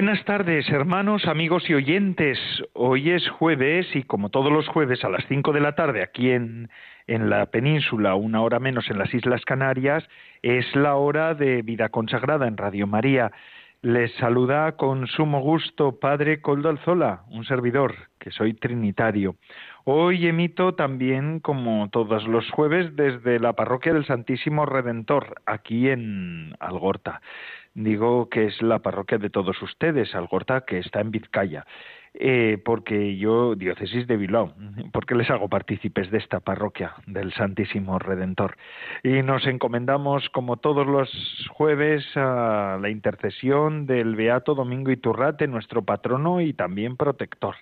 Buenas tardes, hermanos, amigos y oyentes. Hoy es jueves y como todos los jueves a las cinco de la tarde aquí en, en la península, una hora menos en las Islas Canarias, es la hora de vida consagrada en Radio María. Les saluda con sumo gusto Padre Coldo Alzola, un servidor, que soy trinitario. Hoy emito también, como todos los jueves, desde la parroquia del Santísimo Redentor, aquí en Algorta digo que es la parroquia de todos ustedes, Algorta, que está en Vizcaya, eh, porque yo, diócesis de Bilbao, porque les hago partícipes de esta parroquia del Santísimo Redentor. Y nos encomendamos, como todos los jueves, a la intercesión del Beato Domingo Iturrate, nuestro patrono y también protector.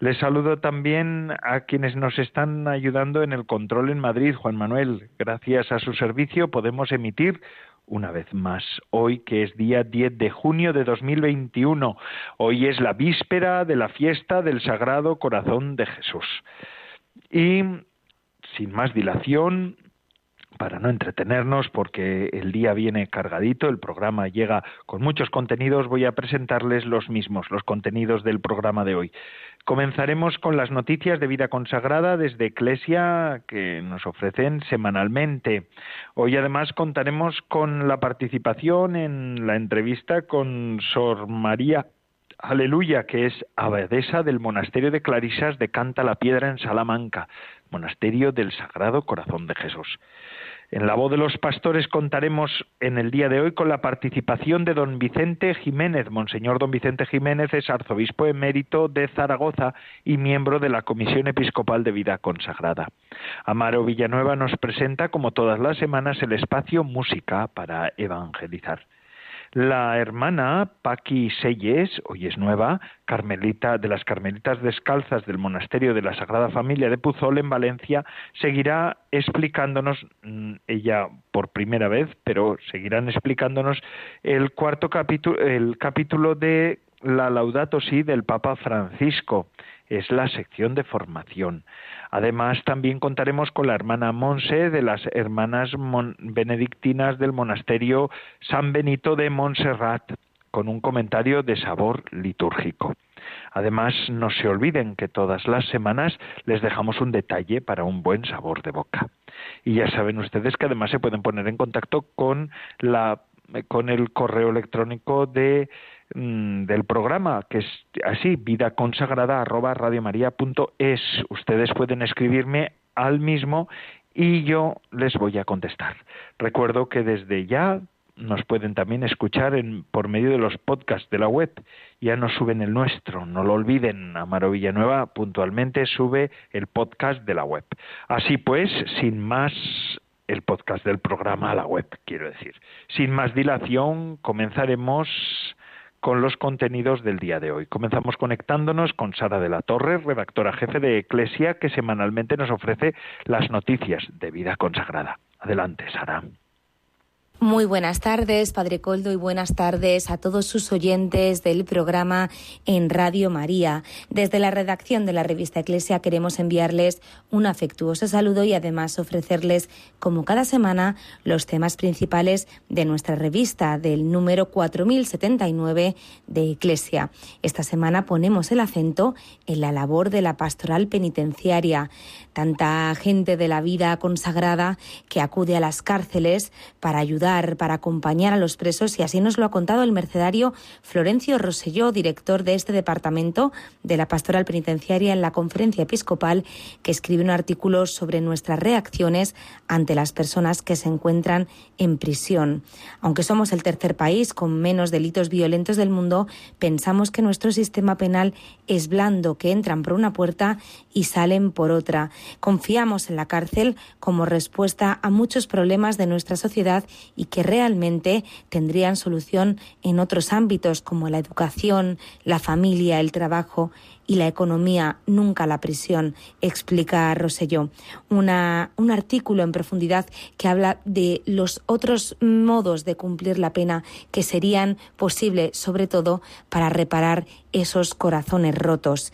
Les saludo también a quienes nos están ayudando en el control en Madrid, Juan Manuel. Gracias a su servicio podemos emitir una vez más hoy, que es día 10 de junio de 2021. Hoy es la víspera de la fiesta del Sagrado Corazón de Jesús. Y, sin más dilación, para no entretenernos, porque el día viene cargadito, el programa llega con muchos contenidos, voy a presentarles los mismos, los contenidos del programa de hoy. Comenzaremos con las noticias de vida consagrada desde Eclesia que nos ofrecen semanalmente. Hoy además contaremos con la participación en la entrevista con Sor María Aleluya, que es abadesa del monasterio de Clarisas de Canta la Piedra en Salamanca, monasterio del Sagrado Corazón de Jesús. En la voz de los pastores contaremos en el día de hoy con la participación de don Vicente Jiménez. Monseñor don Vicente Jiménez es arzobispo emérito de Zaragoza y miembro de la Comisión Episcopal de Vida Consagrada. Amaro Villanueva nos presenta, como todas las semanas, el espacio Música para evangelizar. La hermana Paqui Selles, hoy es nueva, carmelita de las carmelitas descalzas del monasterio de la Sagrada Familia de Puzol en Valencia, seguirá explicándonos, mm, ella por primera vez, pero seguirán explicándonos el cuarto capítulo, el capítulo de la Laudato Si del Papa Francisco. Es la sección de formación. Además, también contaremos con la hermana Monse de las hermanas benedictinas del monasterio San Benito de Montserrat, con un comentario de sabor litúrgico. Además, no se olviden que todas las semanas les dejamos un detalle para un buen sabor de boca. Y ya saben ustedes que además se pueden poner en contacto con la con el correo electrónico de Mm, del programa, que es así, vida consagrada arroba es Ustedes pueden escribirme al mismo y yo les voy a contestar. Recuerdo que desde ya nos pueden también escuchar en, por medio de los podcasts de la web. Ya nos suben el nuestro, no lo olviden. Amaro Villanueva puntualmente sube el podcast de la web. Así pues, sin más el podcast del programa a la web, quiero decir. Sin más dilación, comenzaremos con los contenidos del día de hoy. Comenzamos conectándonos con Sara de la Torre, redactora jefe de Eclesia, que semanalmente nos ofrece las noticias de vida consagrada. Adelante, Sara. Muy buenas tardes, Padre Coldo, y buenas tardes a todos sus oyentes del programa en Radio María. Desde la redacción de la revista Eclesia queremos enviarles un afectuoso saludo y además ofrecerles, como cada semana, los temas principales de nuestra revista del número 4079 de Eclesia. Esta semana ponemos el acento en la labor de la pastoral penitenciaria. Tanta gente de la vida consagrada que acude a las cárceles para ayudar para acompañar a los presos y así nos lo ha contado el mercedario Florencio Roselló, director de este departamento de la pastoral penitenciaria en la conferencia episcopal, que escribe un artículo sobre nuestras reacciones ante las personas que se encuentran en prisión. Aunque somos el tercer país con menos delitos violentos del mundo, pensamos que nuestro sistema penal es blando, que entran por una puerta y salen por otra. Confiamos en la cárcel como respuesta a muchos problemas de nuestra sociedad y que realmente tendrían solución en otros ámbitos como la educación, la familia, el trabajo y la economía, nunca la prisión, explica Roselló. Un artículo en profundidad que habla de los otros modos de cumplir la pena que serían posibles, sobre todo para reparar esos corazones rotos.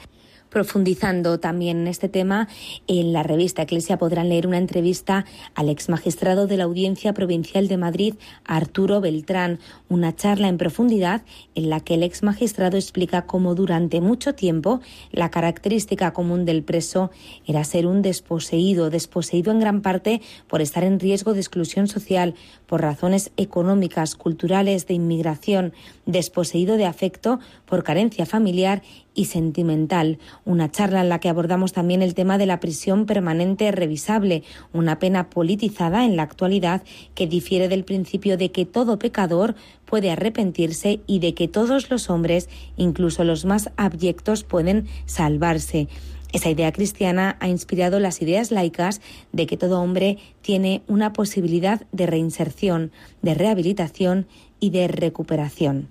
Profundizando también en este tema, en la revista Eclesia podrán leer una entrevista al ex magistrado de la Audiencia Provincial de Madrid, Arturo Beltrán, una charla en profundidad en la que el ex magistrado explica cómo durante mucho tiempo la característica común del preso era ser un desposeído, desposeído en gran parte por estar en riesgo de exclusión social, por razones económicas, culturales, de inmigración, desposeído de afecto, por carencia familiar y sentimental. Una charla en la que abordamos también el tema de la prisión permanente revisable, una pena politizada en la actualidad que difiere del principio de que todo pecador puede arrepentirse y de que todos los hombres, incluso los más abyectos, pueden salvarse. Esa idea cristiana ha inspirado las ideas laicas de que todo hombre tiene una posibilidad de reinserción, de rehabilitación y de recuperación.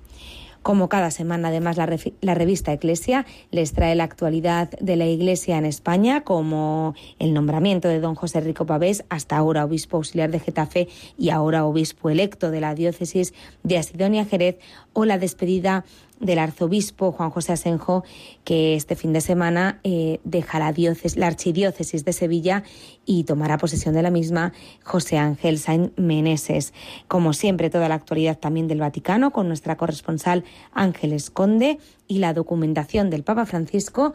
Como cada semana, además, la, revista Eclesia les trae la actualidad de la Iglesia en España, como el nombramiento de don José Rico Pavés, hasta ahora obispo auxiliar de Getafe y ahora obispo electo de la diócesis de Asidonia Jerez, o la despedida del arzobispo Juan José Asenjo, que este fin de semana eh, deja la, la archidiócesis de Sevilla y tomará posesión de la misma José Ángel Sainz Meneses. Como siempre, toda la actualidad también del Vaticano con nuestra corresponsal Ángeles Conde y la documentación del Papa Francisco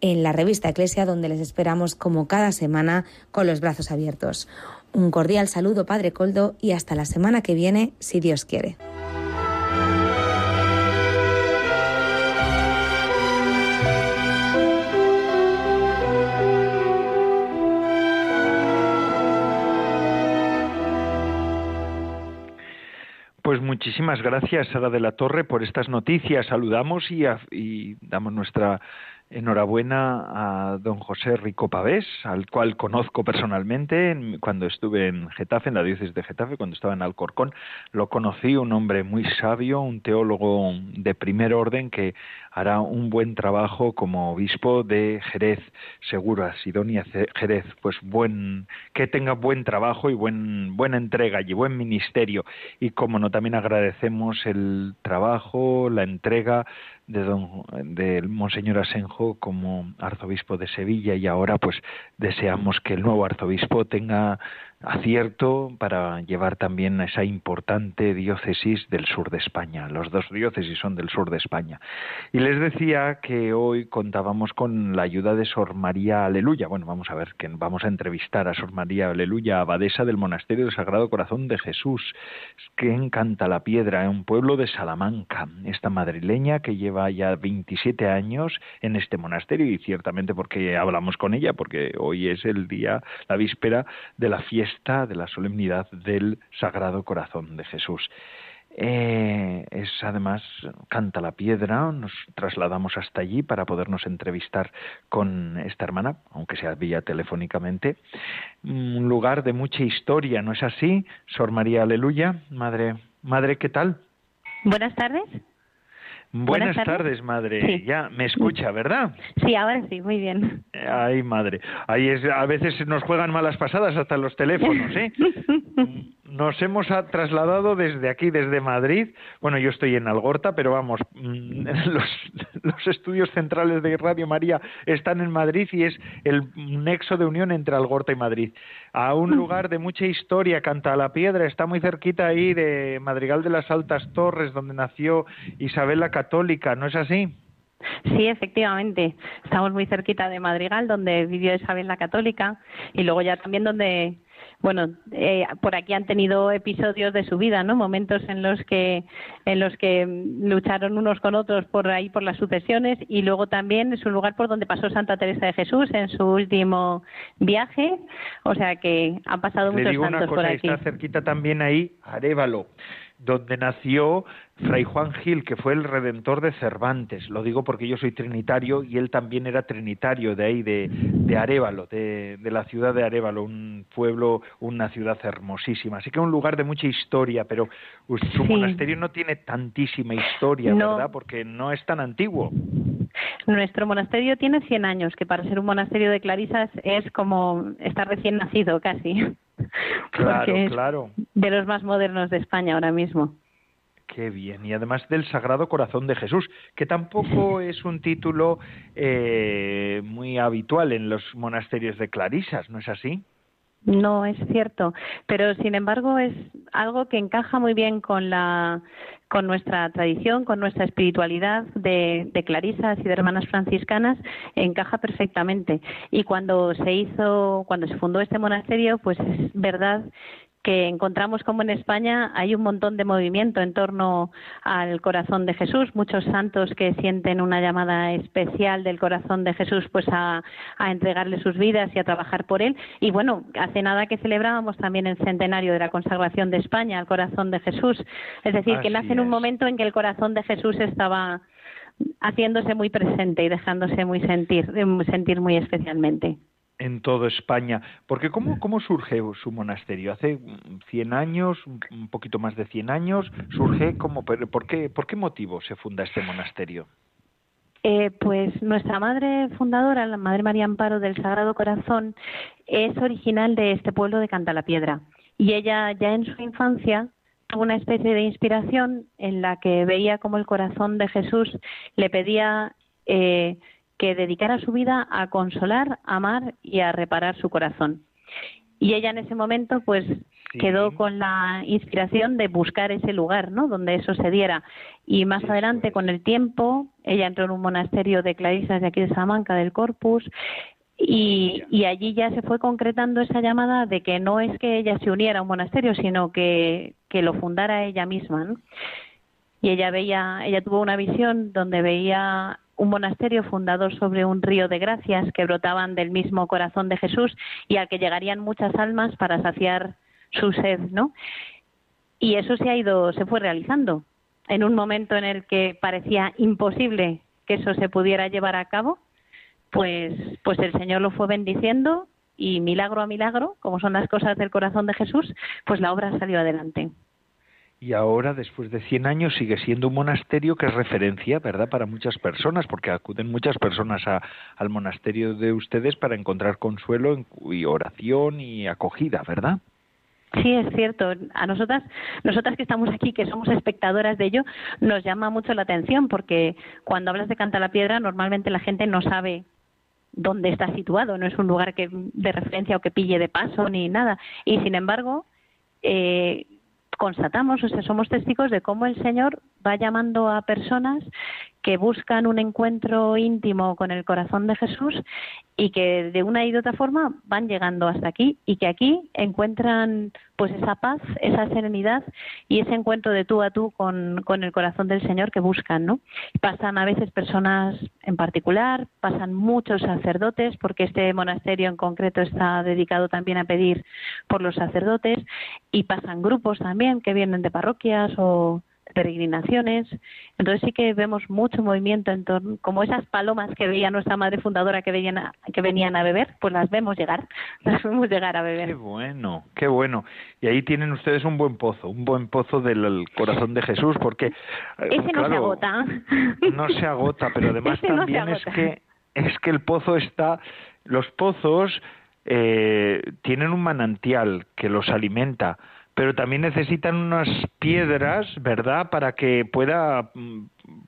en la revista Eclesia, donde les esperamos como cada semana con los brazos abiertos. Un cordial saludo, Padre Coldo, y hasta la semana que viene, si Dios quiere. Pues muchísimas gracias, Sara de la Torre, por estas noticias. Saludamos y, y damos nuestra enhorabuena a don José Rico Pavés, al cual conozco personalmente cuando estuve en Getafe, en la diócesis de Getafe, cuando estaba en Alcorcón. Lo conocí, un hombre muy sabio, un teólogo de primer orden que hará un buen trabajo como obispo de Jerez, seguro, Sidonia Jerez, pues buen, que tenga buen trabajo y buen, buena entrega y buen ministerio. Y como no, también agradecemos el trabajo, la entrega de don del monseñor Asenjo como arzobispo de Sevilla y ahora pues deseamos que el nuevo arzobispo tenga acierto para llevar también a esa importante diócesis del sur de España. Los dos diócesis son del sur de España. Y les decía que hoy contábamos con la ayuda de Sor María Aleluya. Bueno, vamos a ver que vamos a entrevistar a Sor María Aleluya, abadesa del Monasterio del Sagrado Corazón de Jesús, que encanta la piedra, en un pueblo de Salamanca, esta madrileña que lleva ya 27 años en este monasterio y ciertamente porque hablamos con ella, porque hoy es el día, la víspera de la fiesta de la solemnidad del Sagrado Corazón de Jesús. Eh, es además canta la piedra, nos trasladamos hasta allí para podernos entrevistar con esta hermana, aunque sea vía telefónicamente. Un lugar de mucha historia, ¿no es así? Sor María Aleluya, madre, madre, ¿qué tal? Buenas tardes. Buenas, tardes, madre. Ya me escucha, ¿verdad? Sí, ahora sí, muy bien. Ay, madre. Ahí es, a veces nos juegan malas pasadas hasta los teléfonos, ¿eh? nos hemos trasladado desde aquí, desde Madrid. Bueno, yo estoy en Algorta, pero vamos, mm, los, estudios centrales de Radio María están en Madrid y es el nexo de unión entre Algorta y Madrid. A un lugar de mucha historia, Canta la Piedra, está muy cerquita ahí de Madrigal de las Altas Torres, donde nació Isabel la Católica, ¿no es así? Sí, efectivamente. Estamos muy cerquita de Madrigal, donde vivió Isabel la Católica, y luego ya también donde bueno, eh, por aquí han tenido episodios de su vida, ¿no? Momentos en los que en los que lucharon unos con otros por ahí por las sucesiones y luego también es un lugar por donde pasó Santa Teresa de Jesús en su último viaje, o sea que han pasado muchos santos por aquí. Está cerquita también ahí Arévalo donde nació Fray Juan Gil, que fue el redentor de Cervantes. Lo digo porque yo soy trinitario y él también era trinitario de ahí, de, de Arevalo, de, la ciudad de Arevalo, un pueblo, una ciudad hermosísima. Así que un lugar de mucha historia, pero su monasterio no tiene tantísima historia, ¿verdad? Porque no es tan antiguo. Nuestro monasterio tiene 100 años, que para ser un monasterio de clarisas es como estar recién nacido casi. Claro, claro. De los más modernos de España ahora mismo. Qué bien. Y además del Sagrado Corazón de Jesús, que tampoco es un título eh, muy habitual en los monasterios de clarisas, ¿no es así? No, es cierto, pero sin embargo es algo que encaja muy bien con la con nuestra tradición, con nuestra espiritualidad de, de, clarisas y de hermanas franciscanas, encaja perfectamente. Y cuando se hizo, cuando se fundó este monasterio, pues es verdad que encontramos como en España hay un montón de movimiento en torno al corazón de Jesús, muchos santos que sienten una llamada especial del corazón de Jesús pues a, entregarle sus vidas y a trabajar por él. Y bueno, hace nada que celebrábamos también el centenario de la consagración de España al corazón de Jesús. Es decir, que nace en un momento en que el corazón de Jesús estaba haciéndose muy presente y dejándose muy sentir, sentir muy especialmente en toda España. Porque ¿cómo, ¿cómo surge su monasterio? Hace 100 años, un poquito más de 100 años, surge como, ¿por qué, por qué motivo se funda este monasterio? Eh, pues nuestra madre fundadora, la Madre María Amparo del Sagrado Corazón, es original de este pueblo de Cantalapiedra. Y ella ya en su infancia tuvo una especie de inspiración en la que veía como el corazón de Jesús le pedía eh, que dedicara su vida a consolar, amar y a reparar su corazón. Y ella en ese momento, pues, quedó con la inspiración de buscar ese lugar, ¿no? Donde eso se diera. Y más adelante, con el tiempo, ella entró en un monasterio de clarisas de aquí de Salamanca, del Corpus, y, y, allí ya se fue concretando esa llamada de que no es que ella se uniera a un monasterio, sino que, que lo fundara ella misma. ¿no? Y ella veía, ella tuvo una visión donde veía un monasterio fundado sobre un río de gracias que brotaban del mismo corazón de Jesús y al que llegarían muchas almas para saciar su sed, ¿no? Y eso se ha ido, se fue realizando. En un momento en el que parecía imposible que eso se pudiera llevar a cabo, pues, pues el Señor lo fue bendiciendo y milagro a milagro, como son las cosas del corazón de Jesús, pues la obra salió adelante y ahora, después de 100 años, sigue siendo un monasterio que es referencia, ¿verdad?, para muchas personas, porque acuden muchas personas al monasterio de ustedes para encontrar consuelo y oración y acogida, ¿verdad? Sí, es cierto. A nosotras, nosotras que estamos aquí, que somos espectadoras de ello, nos llama mucho la atención porque cuando hablas de Canta la Piedra, normalmente la gente no sabe dónde está situado, no es un lugar que de referencia o que pille de paso ni nada. Y sin embargo, eh, constatamos, o sea, somos testigos de cómo el Señor va llamando a personas que buscan un encuentro íntimo con el corazón de Jesús y que de una y de otra forma van llegando hasta aquí y que aquí encuentran pues esa paz, esa serenidad y ese encuentro de tú a tú con, con el corazón del Señor que buscan, ¿no? Pasan a veces personas en particular, pasan muchos sacerdotes, porque este monasterio en concreto está dedicado también a pedir por los sacerdotes, y pasan grupos también que vienen de parroquias o peregrinaciones. Entonces sí que vemos mucho movimiento en torno, como esas palomas que veía nuestra madre fundadora que venían a, que venían a beber, pues las vemos llegar, las vemos llegar a beber. Qué bueno, qué bueno. Y ahí tienen ustedes un buen pozo, un buen pozo del corazón de Jesús, porque eh, ese no se agota. No se agota, pero además también es que es que el pozo está, los pozos eh, tienen un manantial que los alimenta pero también necesitan unas piedras, ¿verdad?, para que pueda, mm,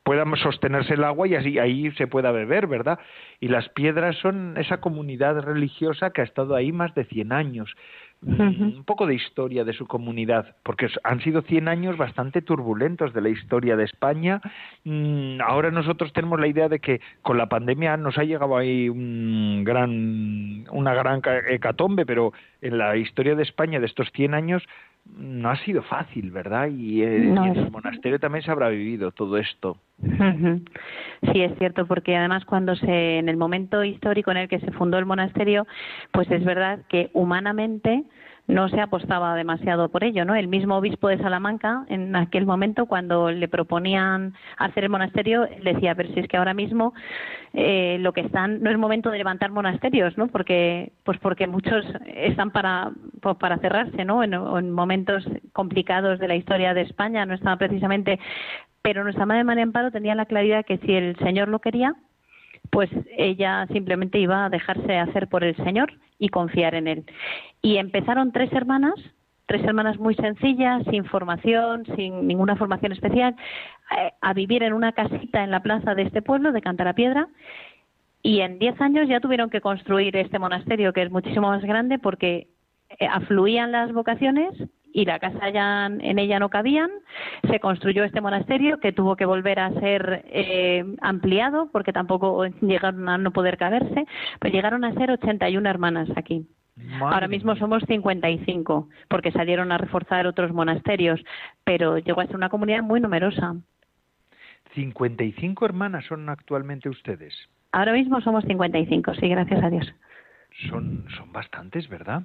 pueda sostenerse el agua y así ahí se pueda beber, ¿verdad? Y las piedras son esa comunidad religiosa que ha estado ahí más de 100 años. Mm, un poco de historia de su comunidad, porque han sido 100 años bastante turbulentos de la historia de España. Mm, ahora nosotros tenemos la idea de que con la pandemia nos ha llegado ahí un gran, una gran hecatombe, pero en la historia de España de estos 100 años no ha sido fácil, ¿verdad? Y, eh, en el monasterio también se habrá vivido todo esto. Sí, es cierto, porque además cuando se, en el momento histórico en el que se fundó el monasterio, pues es verdad que humanamente no se apostaba demasiado por ello, ¿no? El mismo obispo de Salamanca, en aquel momento, cuando le proponían hacer el monasterio, decía, pero si es que ahora mismo eh, lo que están, no es momento de levantar monasterios, ¿no? Porque, pues porque muchos están para, pues para cerrarse, ¿no? En, en momentos complicados de la historia de España, no estaba precisamente, pero nuestra madre María Amparo tenía la claridad que si el Señor lo quería, pues ella simplemente iba a dejarse hacer por el Señor y confiar en Él. Y empezaron tres hermanas, tres hermanas muy sencillas, sin formación, sin ninguna formación especial, eh, a vivir en una casita en la plaza de este pueblo, de Cantarapiedra, y en diez años ya tuvieron que construir este monasterio, que es muchísimo más grande, porque eh, afluían las vocaciones y la casa ya en ella no cabían. Se construyó este monasterio que tuvo que volver a ser eh, ampliado porque tampoco llegaron a no poder caberse. Pues llegaron a ser 81 hermanas aquí. Ahora mismo somos 55 porque salieron a reforzar otros monasterios, pero llegó a ser una comunidad muy numerosa. 55 hermanas son actualmente ustedes. Ahora mismo somos 55, sí, gracias a Dios. Son, son bastantes, ¿verdad?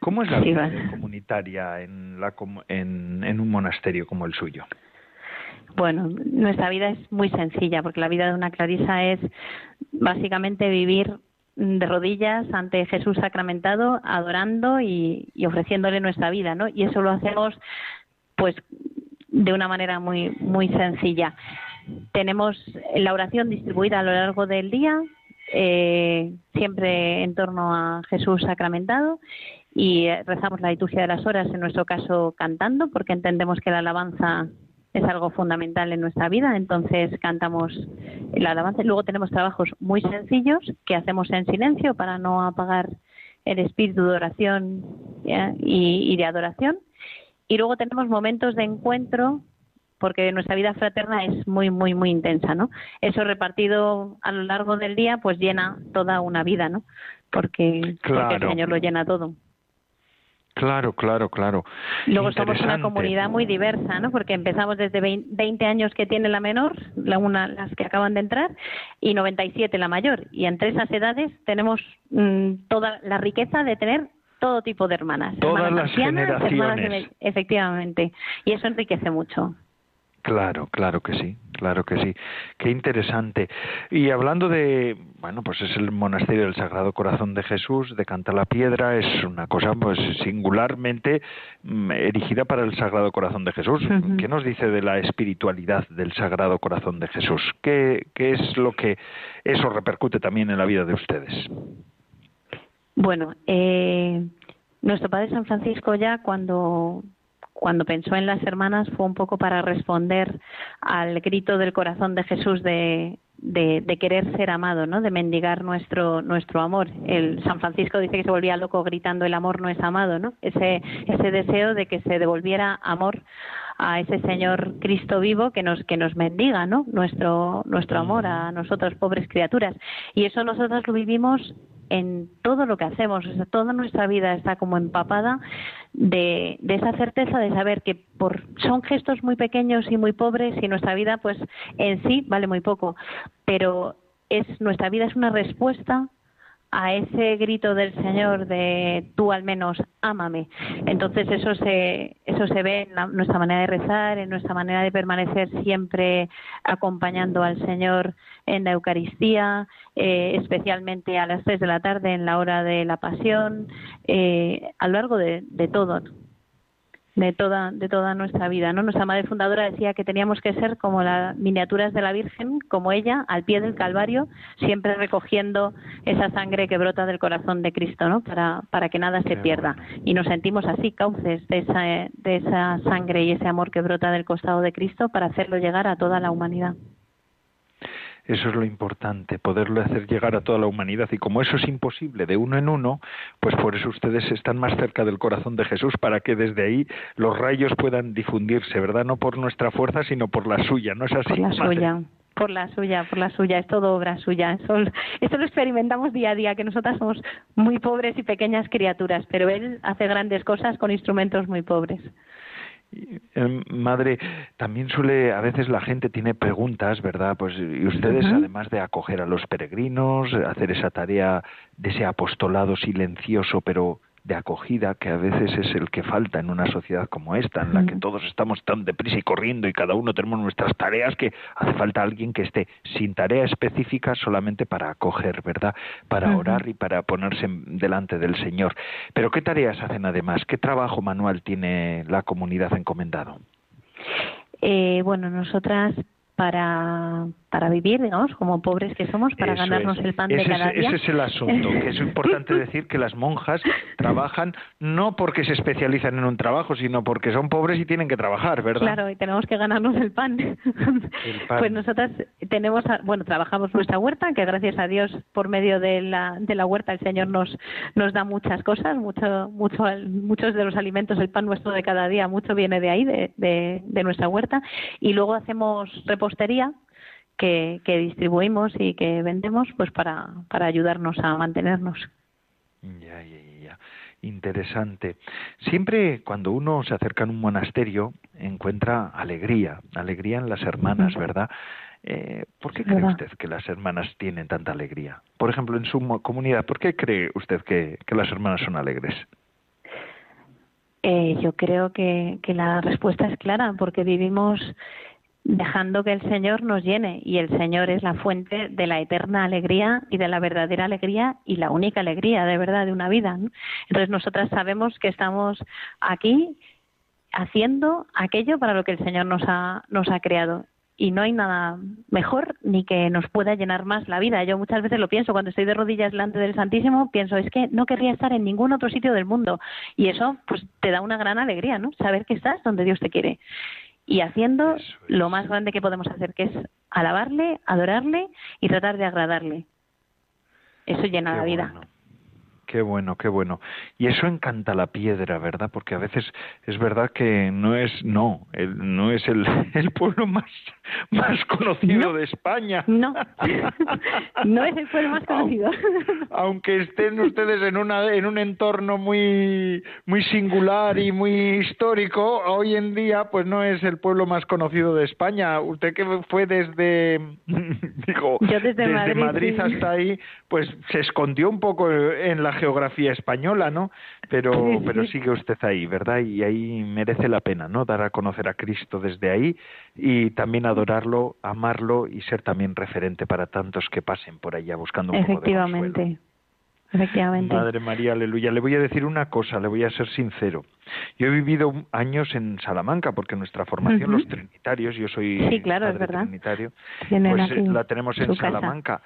¿Cómo es la vida comunitaria en, la, en, en un monasterio como el suyo? Bueno, nuestra vida es muy sencilla, porque la vida de una clarisa es básicamente vivir de rodillas ante Jesús sacramentado, adorando y, y, ofreciéndole nuestra vida, ¿no? Y eso lo hacemos, pues, de una manera muy muy sencilla. Tenemos la oración distribuida a lo largo del día, eh, siempre en torno a Jesús sacramentado y rezamos la liturgia de las horas, en nuestro caso cantando, porque entendemos que la alabanza es algo fundamental en nuestra vida, entonces cantamos la alabanza. Luego tenemos trabajos muy sencillos que hacemos en silencio para no apagar el espíritu de oración y, y de adoración. Y luego tenemos momentos de encuentro porque nuestra vida fraterna es muy, muy, muy intensa, ¿no? Eso repartido a lo largo del día, pues llena toda una vida, ¿no? Porque, porque el Señor lo llena todo. Claro, claro, claro. Luego somos una comunidad muy diversa, ¿no? Porque empezamos desde 20 años que tiene la menor, la una, las que acaban de entrar, y 97 la mayor. Y entre esas edades tenemos mm, toda la riqueza de tener todo tipo de hermanas. Todas las generaciones. efectivamente. Y eso enriquece mucho. Claro, claro que sí, claro que sí. Qué interesante. Y hablando de, bueno, pues es el monasterio del Sagrado Corazón de Jesús de Canta la Piedra, es una cosa pues singularmente mm, erigida para el Sagrado Corazón de Jesús. ¿Qué nos dice de la espiritualidad del Sagrado Corazón de Jesús? ¿Qué, ¿Qué es lo que eso repercute también en la vida de ustedes? Bueno, eh, nuestro Padre San Francisco ya cuando cuando pensó en las hermanas fue un poco para responder al grito del corazón de Jesús de, de, querer ser amado, ¿no? De mendigar nuestro nuestro amor. El San Francisco dice que se volvía loco gritando el amor no es amado, ¿no? Ese ese deseo de que se devolviera amor a ese Señor Cristo vivo que nos que nos mendiga, ¿no? Nuestro nuestro amor a nosotros pobres criaturas. Y eso nosotros lo vivimos en todo lo que hacemos, o sea, toda nuestra vida está como empapada de, de, esa certeza de saber que por son gestos muy pequeños y muy pobres y nuestra vida pues en sí vale muy poco, pero es nuestra vida es una respuesta a ese grito del Señor de tú al menos ámame. Entonces eso se eso se ve en nuestra manera de rezar, en nuestra manera de permanecer siempre acompañando al Señor en la Eucaristía, eh, especialmente a las tres de la tarde en la hora de la Pasión, eh, a lo largo de todo de toda, de toda nuestra vida. ¿no? Nuestra madre fundadora decía que teníamos que ser como las miniaturas de la Virgen, como ella, al pie del Calvario, siempre recogiendo esa sangre que brota del corazón de Cristo, ¿no? para, para que nada se pierda. Y nos sentimos así, cauces de esa, de esa sangre y ese amor que brota del costado de Cristo para hacerlo llegar a toda la humanidad. Eso es lo importante, poderlo hacer llegar a toda la humanidad. Y como eso es imposible de uno en uno, pues por eso ustedes están más cerca del corazón de Jesús para que desde ahí los rayos puedan difundirse, ¿verdad? No por nuestra fuerza, sino por la suya, ¿no es así? Por la suya. Por la suya, por la suya, es todo obra suya. Eso, eso lo experimentamos día a día, que nosotras somos muy pobres y pequeñas criaturas, pero Él hace grandes cosas con instrumentos muy pobres. Em, madre, también suele, a veces la gente tiene preguntas, ¿verdad? Pues, y ustedes, además de acoger a los peregrinos, hacer esa tarea de ese apostolado silencioso, pero de acogida que a veces es el que falta en una sociedad como esta, en la que todos estamos tan deprisa y corriendo y cada uno tenemos nuestras tareas, que hace falta alguien que esté sin tarea específica solamente para acoger, ¿verdad? Para orar y para ponerse delante del Señor. Pero ¿qué tareas hacen además? ¿Qué trabajo manual tiene la comunidad encomendado? Eh, bueno, nosotras para, para vivir, digamos, como pobres que somos, para ganarnos el pan de cada día. Ese es el asunto, que es importante decir que las monjas trabajan no porque se especializan en un trabajo, sino porque son pobres y tienen que trabajar, ¿verdad? Claro, y tenemos que ganarnos el pan. Pues nosotras tenemos, bueno, trabajamos nuestra huerta, que gracias a Dios por medio de la, de la huerta el Señor nos, nos da muchas cosas, mucho, mucho, muchos de los alimentos, el pan nuestro de cada día, mucho viene de ahí, de, de, de nuestra huerta, y luego hacemos repostería que, que distribuimos y que vendemos pues para, para ayudarnos a mantenernos. Ya, ya, ya. Interesante. Siempre cuando uno se acerca a un monasterio encuentra alegría, alegría en las hermanas, ¿verdad? Eh, ¿Por qué cree usted que las hermanas tienen tanta alegría? Por ejemplo, en su comunidad, ¿por qué cree usted que, que las hermanas son alegres? Eh, yo creo que, que la respuesta es clara, porque vivimos dejando que el Señor nos llene y el Señor es la fuente de la eterna alegría y de la verdadera alegría y la única alegría de verdad de una vida. Entonces nosotras sabemos que estamos aquí haciendo aquello para lo que el Señor nos ha, nos ha creado y no hay nada mejor ni que nos pueda llenar más la vida. Yo muchas veces lo pienso cuando estoy de rodillas delante del Santísimo, pienso es que no querría estar en ningún otro sitio del mundo y eso pues te da una gran alegría, ¿no? Saber que estás donde Dios te quiere y haciendo lo más grande que podemos hacer, que es alabarle, adorarle y tratar de agradarle. Eso llena la vida. Qué bueno, qué bueno. Y eso encanta la piedra, ¿verdad? Porque a veces es verdad que no es, no, no es el, el pueblo más, más conocido de España. No, no es el pueblo más conocido. Aunque estén ustedes en, una, en un entorno muy, muy singular y muy histórico, hoy en día pues no es el pueblo más conocido de España. Usted que fue desde, digo, desde, Madrid, hasta ahí, pues se escondió un poco en la geografía española, ¿no? Pero, pero sigue usted ahí, ¿verdad? Y ahí merece la pena, ¿no? Dar a conocer a Cristo desde ahí y también adorarlo, amarlo y ser también referente para tantos que pasen por allá buscando un Efectivamente. poco de Efectivamente. Madre María, aleluya. Le voy a decir una cosa, le voy a ser sincero. Yo he vivido años en Salamanca porque nuestra formación, los trinitarios, yo soy sí, claro, es verdad. trinitario, pues eh, la tenemos en Salamanca.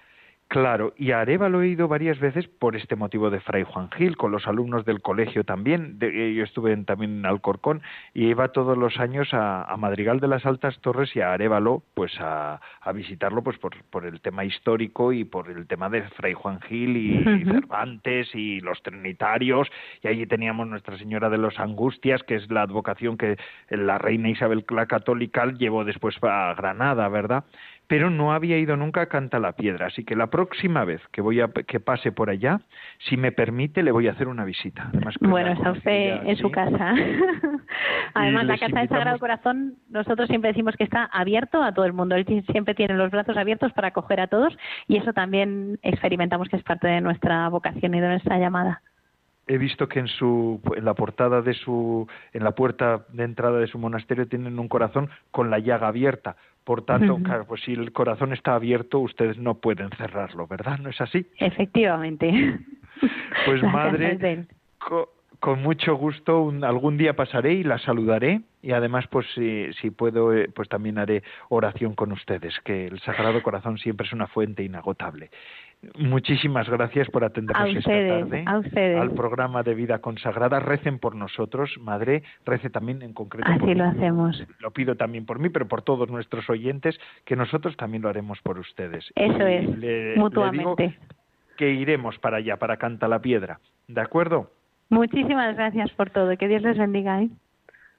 Claro, y a Areva lo he ido varias veces por este motivo de Fray Juan Gil, con los alumnos del colegio también. Eh, yo estuve también en Alcorcón y iba todos los años a, Madrigal de las Altas Torres y a Arevalo, pues a, visitarlo pues por, por, el tema histórico y por el tema de Fray Juan Gil y, Cervantes y los trinitarios. Y allí teníamos Nuestra Señora de los Angustias, que es la advocación que la reina Isabel la Católica llevó después a Granada, ¿verdad? Pero no había ido nunca a Canta la Piedra, así que la próxima vez que voy a que pase por allá, si me permite, le voy a hacer una visita. Además, bueno, está usted en su casa. Además, la casa del Sagrado Corazón, nosotros siempre decimos que está abierto a todo el mundo. Él siempre tiene los brazos abiertos para acoger a todos y eso también experimentamos que es parte de nuestra vocación y de nuestra llamada he visto que en su en la portada de su en la puerta de entrada de su monasterio tienen un corazón con la llaga abierta por tanto, claro, pues si el corazón está abierto, ustedes no pueden cerrarlo, ¿verdad? ¿No es así? Efectivamente. Pues madre, con, mucho gusto algún día pasaré y la saludaré y además, pues si, si puedo, eh, pues también haré oración con ustedes, que el Sagrado Corazón siempre es una fuente inagotable. Muchísimas gracias por atendernos esta tarde al programa de vida consagrada. Recen por nosotros, Madre, rece también en concreto. Así lo hacemos. Lo pido también por mí, pero por todos nuestros oyentes, que nosotros también lo haremos por ustedes. Eso es, mutuamente. que iremos para allá, para Canta la Piedra. ¿De acuerdo? Muchísimas gracias por todo. Que Dios les bendiga. ¿eh?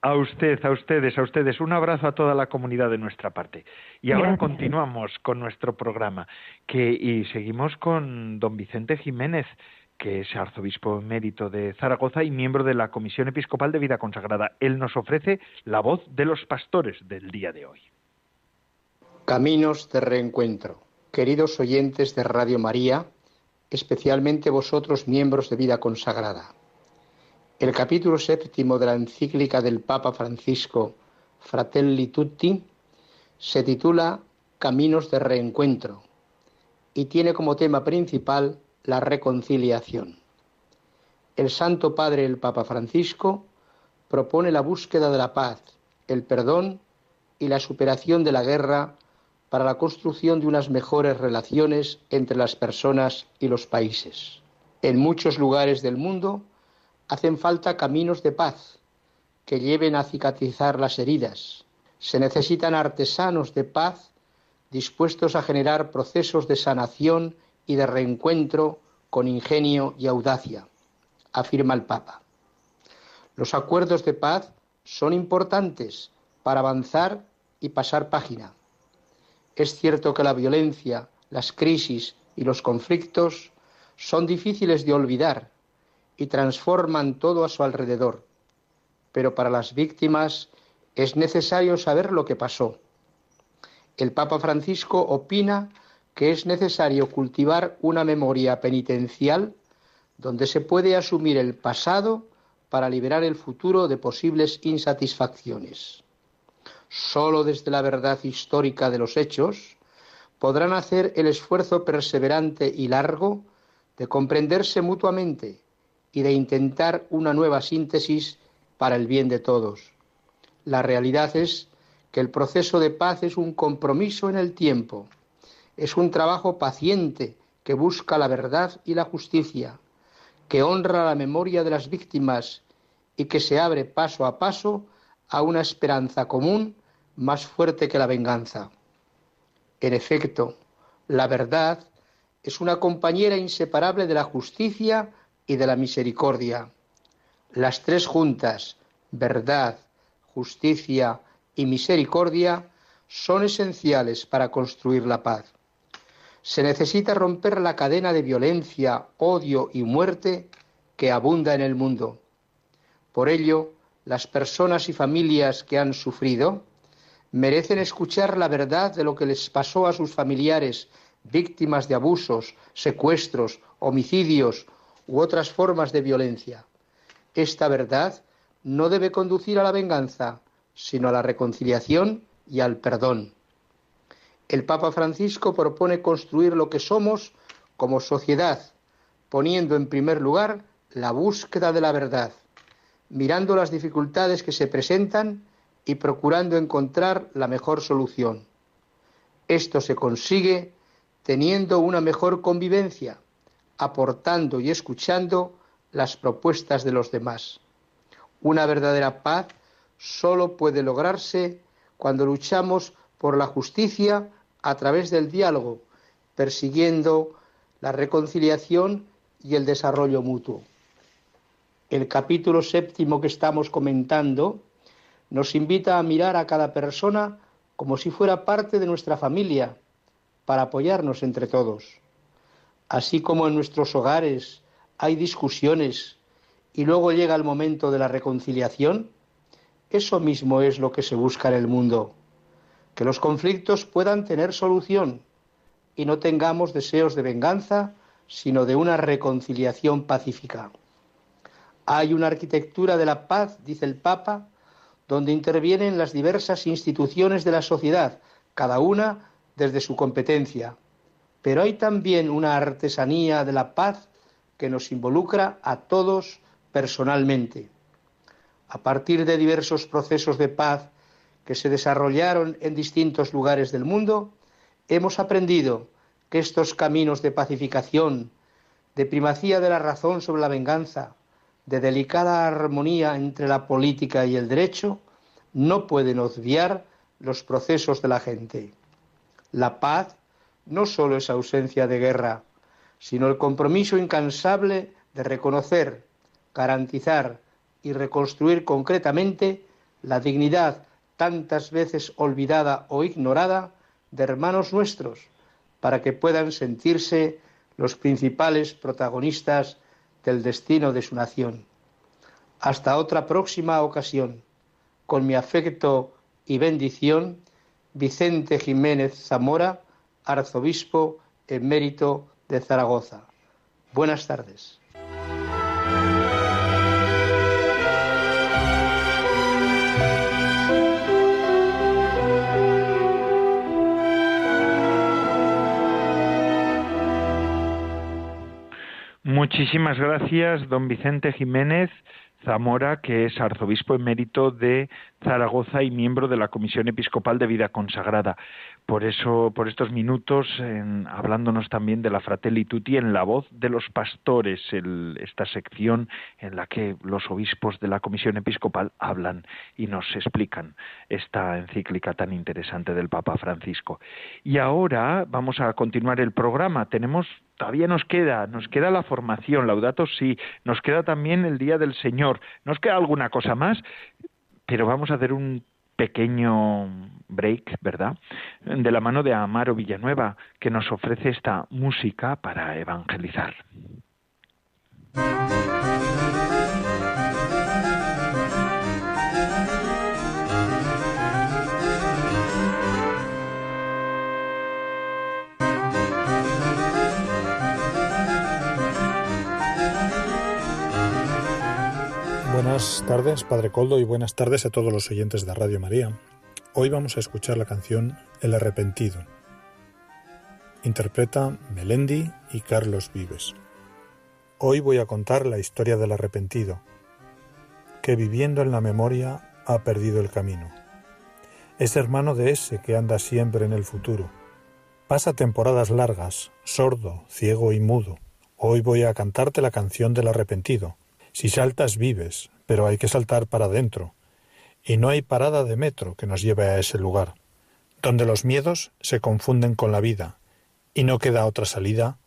A usted, a ustedes, a ustedes. Un abrazo a toda la comunidad de nuestra parte. Y ahora continuamos con nuestro programa que, y seguimos con don Vicente Jiménez, que es arzobispo emérito de Zaragoza y miembro de la Comisión Episcopal de Vida Consagrada. Él nos ofrece la voz de los pastores del día de hoy. Caminos de reencuentro. Queridos oyentes de Radio María, especialmente vosotros miembros de Vida Consagrada. El capítulo séptimo de la encíclica del Papa Francisco Fratelli Tutti se titula Caminos de Reencuentro y tiene como tema principal la reconciliación. El Santo Padre el Papa Francisco propone la búsqueda de la paz, el perdón y la superación de la guerra para la construcción de unas mejores relaciones entre las personas y los países. En muchos lugares del mundo hacen falta caminos de paz que lleven a cicatrizar las heridas. Se necesitan artesanos de paz dispuestos a generar procesos de sanación y de reencuentro con ingenio y audacia, afirma el Papa. Los acuerdos de paz son importantes para avanzar y pasar página. Es cierto que la violencia, las crisis y los conflictos son difíciles de olvidar y transforman todo a su alrededor, pero para las víctimas es necesario saber lo que pasó el Papa Francisco opina que es necesario cultivar una memoria penitencial donde se puede asumir el pasado para liberar el futuro de posibles insatisfacciones. Solo desde la verdad histórica de los hechos podrán hacer el esfuerzo perseverante y largo de comprenderse mutuamente y de intentar una nueva síntesis para el bien de todos. La realidad es que el proceso de paz es un compromiso en el tiempo, es un trabajo paciente que busca la verdad y la justicia, que honra la memoria de las víctimas y que se abre paso a paso a una esperanza común más fuerte que la venganza. En efecto, la verdad es una compañera inseparable de la justicia y de la misericordia. Las tres juntas, verdad, justicia y misericordia son esenciales para construir la paz. Se necesita romper la cadena de violencia, odio y muerte que abunda en el mundo. Por ello, las personas y familias que han sufrido merecen escuchar la verdad de lo que les pasó a sus familiares víctimas de abusos, secuestros, homicidios u otras formas de violencia. Esta verdad no debe conducir a la venganza, sino a la reconciliación y al perdón. El Papa Francisco propone construir lo que somos como sociedad, poniendo en primer lugar la búsqueda de la verdad, mirando las dificultades que se presentan y procurando encontrar la mejor solución. Esto se consigue teniendo una mejor convivencia, aportando y escuchando las propuestas de los demás. Una verdadera paz solo puede lograrse cuando luchamos por la justicia a través del diálogo, persiguiendo la reconciliación y el desarrollo mutuo. El capítulo séptimo que estamos comentando nos invita a mirar a cada persona como si fuera parte de nuestra familia, para apoyarnos entre todos. Así como en nuestros hogares hay discusiones y luego llega el momento de la reconciliación, eso mismo es lo que se busca en el mundo, que los conflictos puedan tener solución y no tengamos deseos de venganza, sino de una reconciliación pacífica. Hay una arquitectura de la paz, dice el Papa, donde intervienen las diversas instituciones de la sociedad, cada una desde su competencia. Pero hay también una artesanía de la paz que nos involucra a todos personalmente a partir de diversos procesos de paz que se desarrollaron en distintos lugares del mundo, hemos aprendido que estos caminos de pacificación, de primacía de la razón sobre la venganza, de delicada armonía entre la política y el derecho, no pueden obviar los procesos de la gente. La paz no solo es ausencia de guerra, sino el compromiso incansable de reconocer, garantizar y reconstruir concretamente la dignidad tantas veces olvidada o ignorada de hermanos nuestros, para que puedan sentirse los principales protagonistas del destino de su nación. Hasta otra próxima ocasión. Con mi afecto y bendición, Vicente Jiménez Zamora, arzobispo emérito de Zaragoza. Buenas tardes. Muchísimas gracias, don Vicente Jiménez, Zamora, que es arzobispo emérito de Zaragoza y miembro de la Comisión Episcopal de Vida Consagrada. Por eso, por estos minutos, hablándonos también de la Fratelli Tutti en la voz de los pastores, esta sección en la que los obispos de la Comisión Episcopal hablan y nos explican esta encíclica tan interesante del Papa Francisco. Y ahora vamos a continuar el programa. Tenemos todavía nos queda, nos queda la formación, Laudato sí, nos queda también el Día del Señor, nos queda alguna cosa más, pero vamos a hacer un pequeño break, ¿verdad? De la mano de Amaro Villanueva, que nos ofrece esta música para evangelizar. Buenas tardes, Padre Coldo, y buenas tardes a todos los oyentes de Radio María. Hoy vamos a escuchar la canción El Arrepentido. Interpreta Melendi y Carlos Vives. Hoy voy a contar la historia del arrepentido, que viviendo en la memoria ha perdido el camino. Es hermano de ese que anda siempre en el futuro. Pasa temporadas largas, sordo, ciego y mudo. Hoy voy a cantarte la canción del arrepentido si saltas vives, pero hay que saltar para adentro. Y no hay parada de metro que nos lleve a ese lugar, donde los miedos se confunden con la vida, y no queda otra salida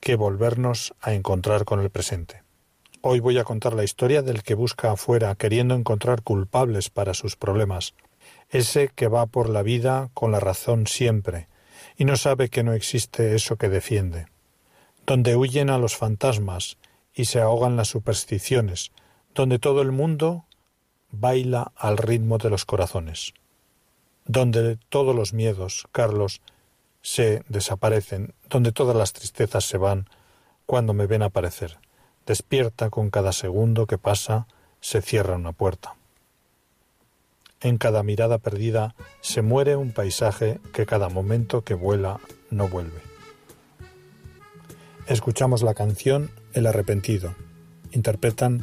que volvernos a encontrar con el presente. Hoy voy a contar la historia del que busca afuera queriendo encontrar culpables para sus problemas, ese que va por la vida con la razón siempre, y no sabe que no existe eso que defiende, donde huyen a los fantasmas y se ahogan las supersticiones, donde todo el mundo baila al ritmo de los corazones, donde todos los miedos, Carlos, se desaparecen, donde todas las tristezas se van cuando me ven aparecer. Despierta con cada segundo que pasa, se cierra una puerta. En cada mirada perdida se muere un paisaje que cada momento que vuela no vuelve. Escuchamos la canción El arrepentido. Interpretan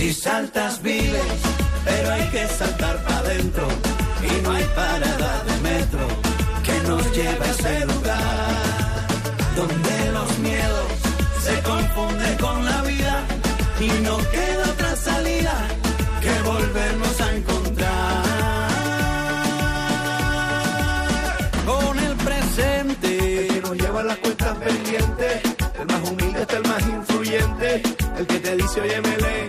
Si saltas vives, pero hay que saltar para adentro y no hay parada de metro que nos lleve a ese lugar donde los miedos se confunden con la vida y no queda otra salida que volvernos a encontrar con el presente que nos lleva las cuentas pendientes el más humilde es el más influyente. El que te dice, oye, Melén,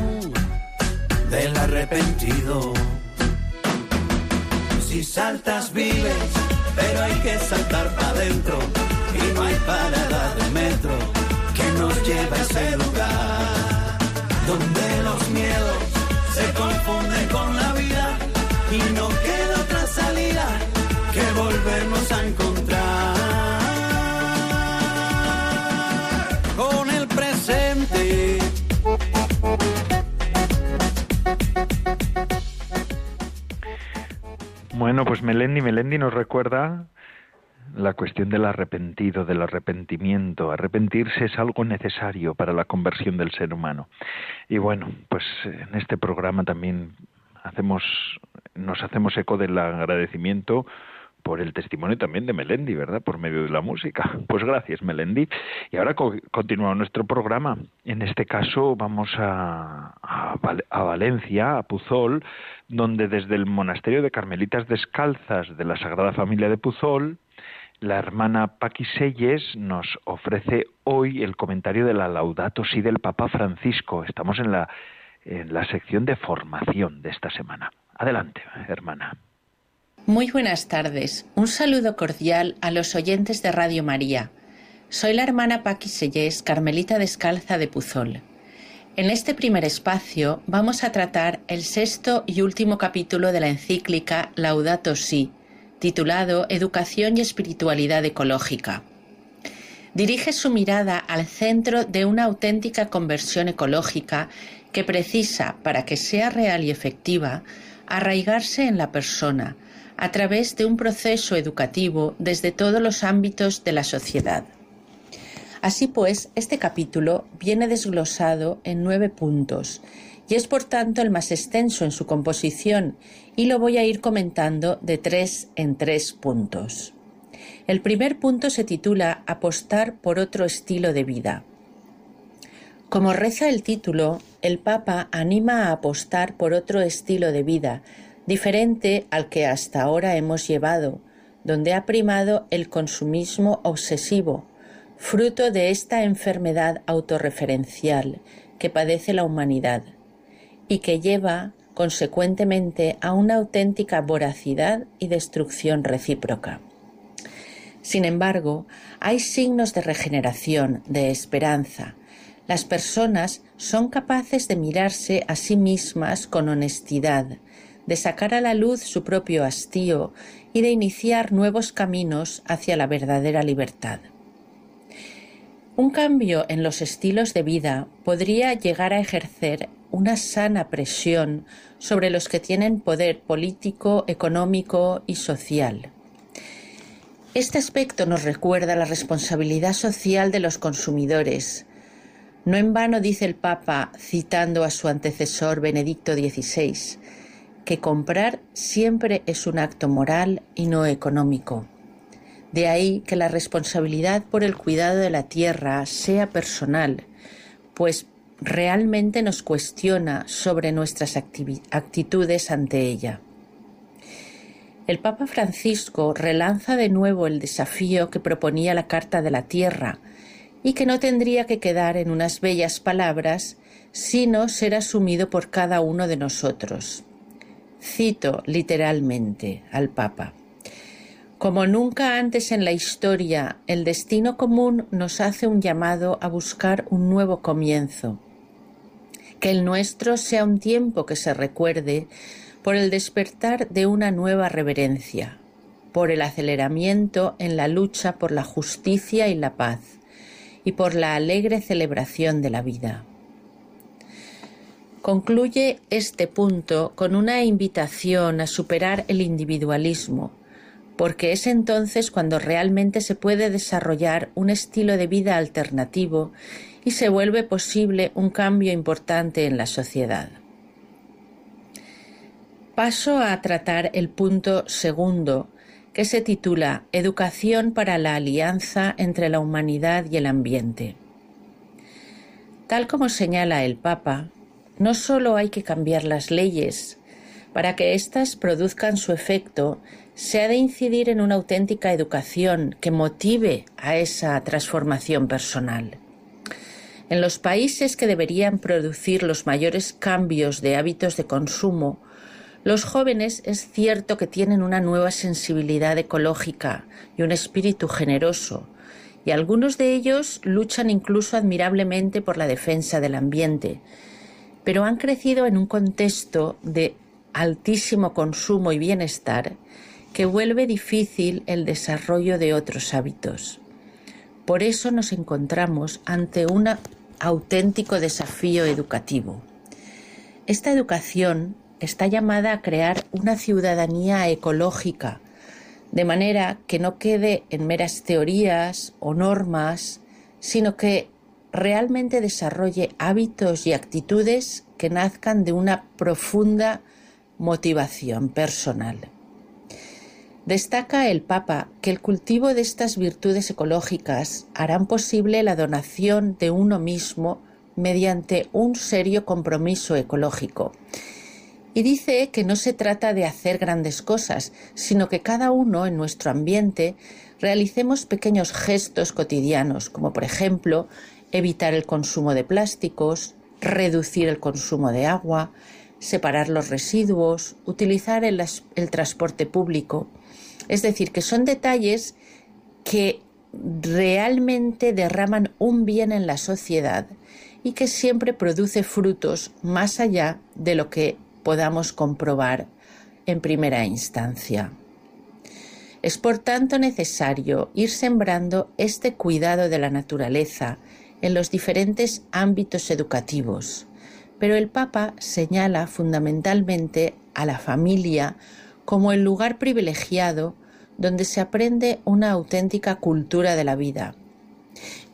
del arrepentido. Si saltas vives, pero hay que saltar para adentro. Y no hay parada de metro que nos lleve a ese lugar donde los miedos se confunden con la vida Bueno, pues Melendi, Melendi nos recuerda la cuestión del arrepentido, del arrepentimiento. Arrepentirse es algo necesario para la conversión del ser humano. Y bueno, pues en este programa también hacemos, nos hacemos eco del agradecimiento por el testimonio también de Melendi, ¿verdad? Por medio de la música. Pues gracias, Melendi. Y ahora continúa nuestro programa. En este caso vamos a, a, Valencia, a Puzol, donde desde el monasterio de Carmelitas Descalzas de la Sagrada Familia de Puzol, la hermana Paqui Selles nos ofrece hoy el comentario de la Laudato Si del Papa Francisco. Estamos en la, en la sección de formación de esta semana. Adelante, hermana. Muy buenas tardes. Un saludo cordial a los oyentes de Radio María. Soy la hermana Paqui Sellés, Carmelita Descalza de Puzol. En este primer espacio vamos a tratar el sexto y último capítulo de la encíclica Laudato Si, titulado Educación y Espiritualidad Ecológica. Dirige su mirada al centro de una auténtica conversión ecológica que precisa, para que sea real y efectiva, arraigarse en la persona, a través de un proceso educativo desde todos los ámbitos de la sociedad. Así pues, este capítulo viene desglosado en nueve puntos y es por tanto el más extenso en su composición y lo voy a ir comentando de tres en tres puntos. El primer punto se titula Apostar por otro estilo de vida. Como reza el título, el Papa anima a apostar por otro estilo de vida, diferente al que hasta ahora hemos llevado, donde ha primado el consumismo obsesivo, fruto de esta enfermedad autorreferencial que padece la humanidad y que lleva consecuentemente a una auténtica voracidad y destrucción recíproca. Sin embargo, hay signos de regeneración, de esperanza. Las personas son capaces de mirarse a sí mismas con honestidad, de sacar a la luz su propio hastío y de iniciar nuevos caminos hacia la verdadera libertad. Un cambio en los estilos de vida podría llegar a ejercer una sana presión sobre los que tienen poder político, económico y social. Este aspecto nos recuerda la responsabilidad social de los consumidores. No en vano dice el Papa, citando a su antecesor Benedicto XVI, que comprar siempre es un acto moral y no económico. De ahí que la responsabilidad por el cuidado de la tierra sea personal, pues realmente nos cuestiona sobre nuestras actitudes ante ella. El Papa Francisco relanza de nuevo el desafío que proponía la Carta de la Tierra y que no tendría que quedar en unas bellas palabras, sino ser asumido por cada uno de nosotros. Cito literalmente al Papa. Como nunca antes en la historia, el destino común nos hace un llamado a buscar un nuevo comienzo. Que el nuestro sea un tiempo que se recuerde por el despertar de una nueva reverencia, por el aceleramiento en la lucha por la justicia y la paz, y por la alegre celebración de la vida. Concluye este punto con una invitación a superar el individualismo, porque es entonces cuando realmente se puede desarrollar un estilo de vida alternativo y se vuelve posible un cambio importante en la sociedad. Paso a tratar el punto segundo, que se titula Educación para la alianza entre la humanidad y el ambiente. Tal como señala el Papa, no solo hay que cambiar las leyes, para que éstas produzcan su efecto, se ha de incidir en una auténtica educación que motive a esa transformación personal. En los países que deberían producir los mayores cambios de hábitos de consumo, los jóvenes es cierto que tienen una nueva sensibilidad ecológica y un espíritu generoso, y algunos de ellos luchan incluso admirablemente por la defensa del ambiente, pero han crecido en un contexto de altísimo consumo y bienestar que vuelve difícil el desarrollo de otros hábitos. Por eso nos encontramos ante un auténtico desafío educativo. Esta educación está llamada a crear una ciudadanía ecológica, de manera que no quede en meras teorías o normas, sino que realmente desarrolle hábitos y actitudes que nazcan de una profunda motivación personal. Destaca el Papa que el cultivo de estas virtudes ecológicas harán posible la donación de uno mismo mediante un serio compromiso ecológico. Y dice que no se trata de hacer grandes cosas, sino que cada uno en nuestro ambiente realicemos pequeños gestos cotidianos, como por ejemplo evitar el consumo de plásticos, reducir el consumo de agua, separar los residuos, utilizar el, transporte público. Es decir, que son detalles que realmente derraman un bien en la sociedad y que siempre produce frutos más allá de lo que podamos comprobar en primera instancia. Es por tanto necesario ir sembrando este cuidado de la naturaleza en los diferentes ámbitos educativos, pero el Papa señala fundamentalmente a la familia como el lugar privilegiado donde se aprende una auténtica cultura de la vida.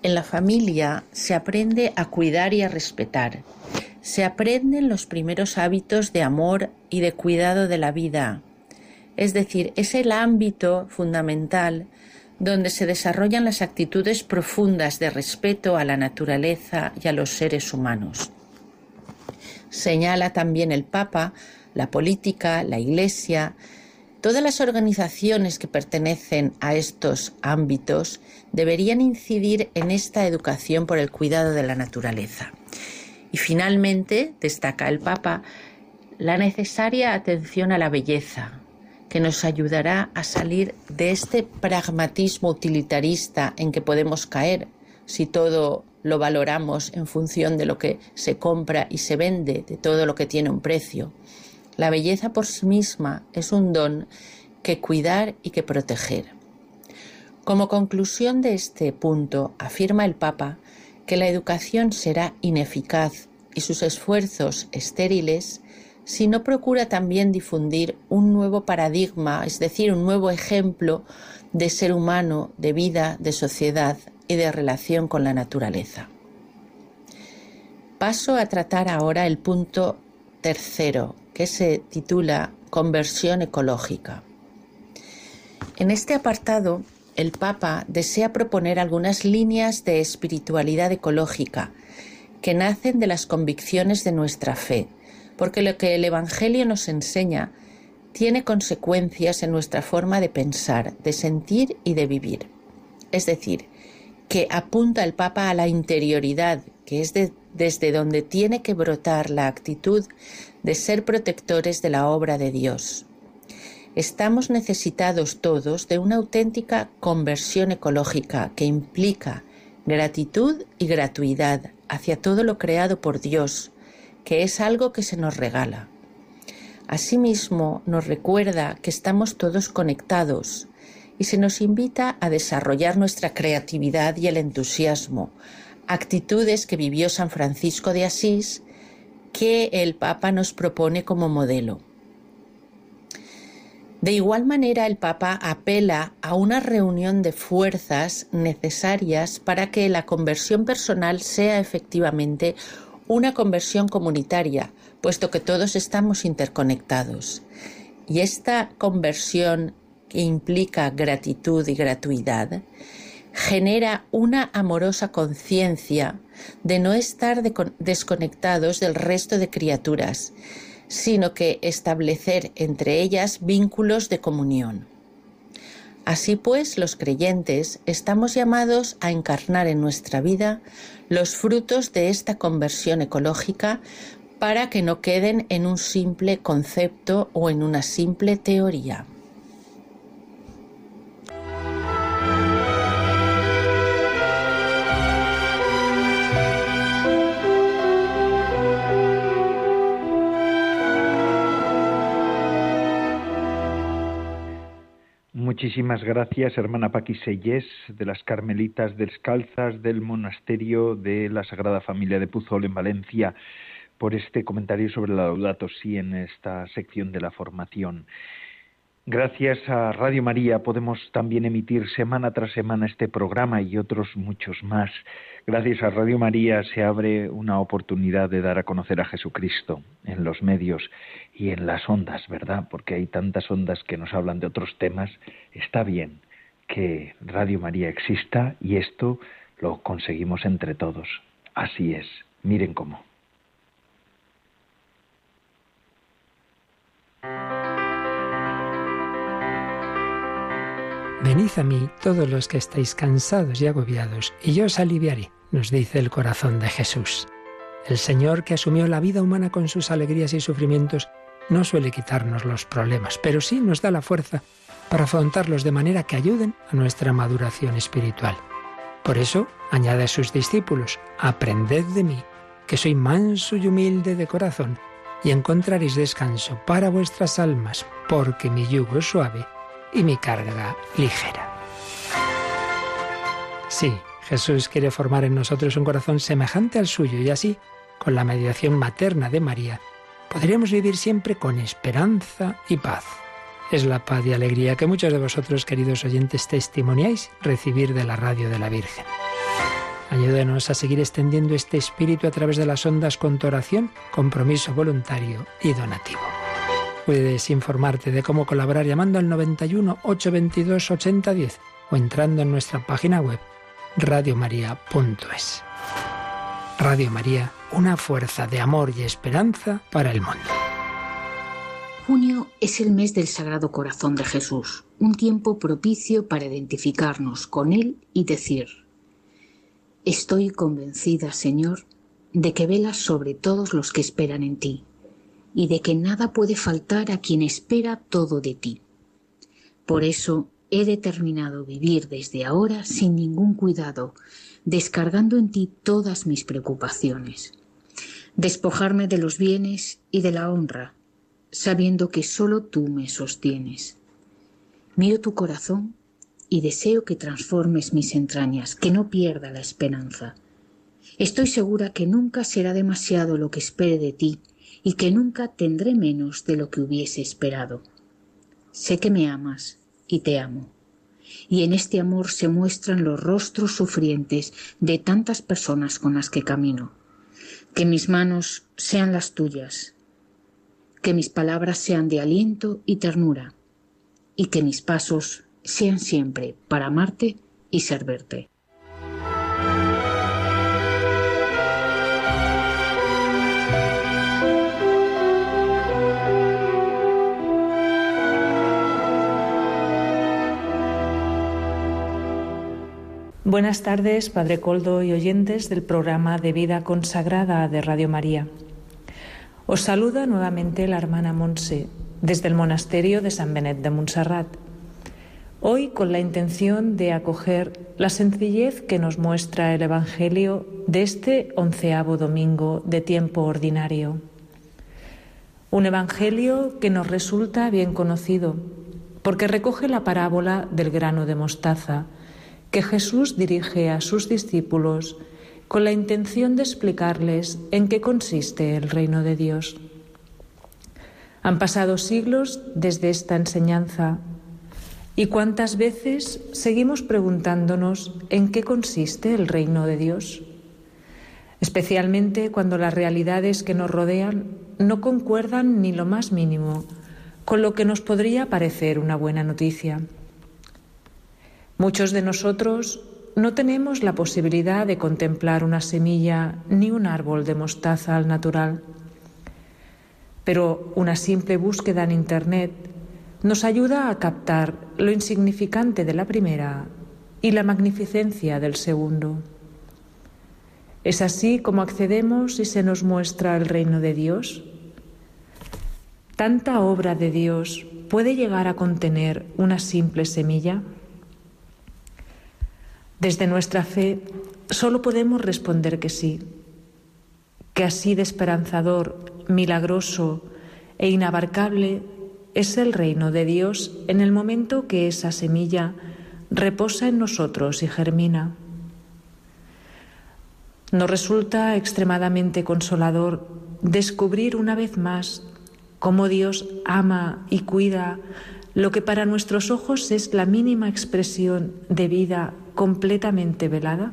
En la familia se aprende a cuidar y a respetar. Se aprenden los primeros hábitos de amor y de cuidado de la vida. Es decir, es el ámbito fundamental donde se desarrollan las actitudes profundas de respeto a la naturaleza y a los seres humanos. Señala también el Papa la política, la Iglesia, todas las organizaciones que pertenecen a estos ámbitos deberían incidir en esta educación por el cuidado de la naturaleza. Y finalmente, destaca el Papa, la necesaria atención a la belleza, que nos ayudará a salir de este pragmatismo utilitarista en que podemos caer si todo lo valoramos en función de lo que se compra y se vende, de todo lo que tiene un precio. La belleza por sí misma es un don que cuidar y que proteger. Como conclusión de este punto, afirma el Papa que la educación será ineficaz y sus esfuerzos estériles si no procura también difundir un nuevo paradigma, es decir, un nuevo ejemplo de ser humano, de vida, de sociedad y de relación con la naturaleza. Paso a tratar ahora el punto tercero, que se titula Conversión ecológica. En este apartado, el Papa desea proponer algunas líneas de espiritualidad ecológica que nacen de las convicciones de nuestra fe, porque lo que el Evangelio nos enseña tiene consecuencias en nuestra forma de pensar, de sentir y de vivir. Es decir, que apunta el Papa a la interioridad, que es desde donde tiene que brotar la actitud de ser protectores de la obra de Dios. Estamos necesitados todos de una auténtica conversión ecológica que implica gratitud y gratuidad hacia todo lo creado por Dios, que es algo que se nos regala. Asimismo, nos recuerda que estamos todos conectados, y se nos invita a desarrollar nuestra creatividad y el entusiasmo, actitudes que vivió San Francisco de Asís, que el Papa nos propone como modelo. De igual manera, el Papa apela a una reunión de fuerzas necesarias para que la conversión personal sea efectivamente una conversión comunitaria, puesto que todos estamos interconectados. Y esta conversión que implica gratitud y gratuidad, genera una amorosa conciencia de no estar desconectados del resto de criaturas, sino que establecer entre ellas vínculos de comunión. Así pues, los creyentes estamos llamados a encarnar en nuestra vida los frutos de esta conversión ecológica para que no queden en un simple concepto o en una simple teoría. Muchísimas gracias, hermana Paqui de las Carmelitas Descalzas del Monasterio de la Sagrada Familia de Puzol en Valencia, por este comentario sobre la Laudato Si en esta sección de la formación. Gracias a Radio María podemos también emitir semana tras semana este programa y otros muchos más. Gracias a Radio María se abre una oportunidad de dar a conocer a Jesucristo en los medios y en las ondas, ¿verdad? Porque hay tantas ondas que nos hablan de otros temas. Está bien que Radio María exista y esto lo conseguimos entre todos. Así es. Miren cómo. Venid a mí todos los que estáis cansados y agobiados, y yo os aliviaré, nos dice el corazón de Jesús. El Señor que asumió la vida humana con sus alegrías y sufrimientos no suele quitarnos los problemas, pero sí nos da la fuerza para afrontarlos de manera que ayuden a nuestra maduración espiritual. Por eso añade a sus discípulos, aprended de mí, que soy manso y humilde de corazón, y encontraréis descanso para vuestras almas, porque mi yugo es suave y mi carga ligera. Sí, Jesús quiere formar en nosotros un corazón semejante al suyo y así, con la mediación materna de María, podremos vivir siempre con esperanza y paz. Es la paz y alegría que muchos de vosotros, queridos oyentes, testimoniáis recibir de la radio de la Virgen. Ayúdenos a seguir extendiendo este espíritu a través de las ondas con tu oración, compromiso voluntario y donativo. Puedes informarte de cómo colaborar llamando al 91 822 8010 o entrando en nuestra página web radiomaria.es. Radio María, una fuerza de amor y esperanza para el mundo. Junio es el mes del Sagrado Corazón de Jesús, un tiempo propicio para identificarnos con Él y decir, Estoy convencida, Señor, de que velas sobre todos los que esperan en ti y de que nada puede faltar a quien espera todo de ti. Por eso he determinado vivir desde ahora sin ningún cuidado, descargando en ti todas mis preocupaciones, despojarme de los bienes y de la honra, sabiendo que sólo tú me sostienes. Miro tu corazón y deseo que transformes mis entrañas, que no pierda la esperanza. Estoy segura que nunca será demasiado lo que espere de ti y que nunca tendré menos de lo que hubiese esperado. Sé que me amas y te amo. Y en este amor se muestran los rostros sufrientes de tantas personas con las que camino. Que mis manos sean las tuyas, que mis palabras sean de aliento y ternura, y que mis pasos sean siempre para amarte y servirte. Buenas tardes, Padre Coldo y oyentes del programa de Vida Consagrada de Radio María. Os saluda nuevamente la hermana Monse desde el monasterio de San Benet de Montserrat. Hoy con la intención de acoger la sencillez que nos muestra el Evangelio de este onceavo domingo de tiempo ordinario. Un Evangelio que nos resulta bien conocido porque recoge la parábola del grano de mostaza que Jesús dirige a sus discípulos con la intención de explicarles en qué consiste el reino de Dios. Han pasado siglos desde esta enseñanza y cuántas veces seguimos preguntándonos en qué consiste el reino de Dios, especialmente cuando las realidades que nos rodean no concuerdan ni lo más mínimo con lo que nos podría parecer una buena noticia. Muchos de nosotros no tenemos la posibilidad de contemplar una semilla ni un árbol de mostaza al natural, pero una simple búsqueda en Internet nos ayuda a captar lo insignificante de la primera y la magnificencia del segundo. Es así como accedemos y se nos muestra el reino de Dios. ¿Tanta obra de Dios puede llegar a contener una simple semilla? Desde nuestra fe solo podemos responder que sí, que así de esperanzador, milagroso e inabarcable es el reino de Dios en el momento que esa semilla reposa en nosotros y germina. Nos resulta extremadamente consolador descubrir una vez más cómo Dios ama y cuida lo que para nuestros ojos es la mínima expresión de vida completamente velada?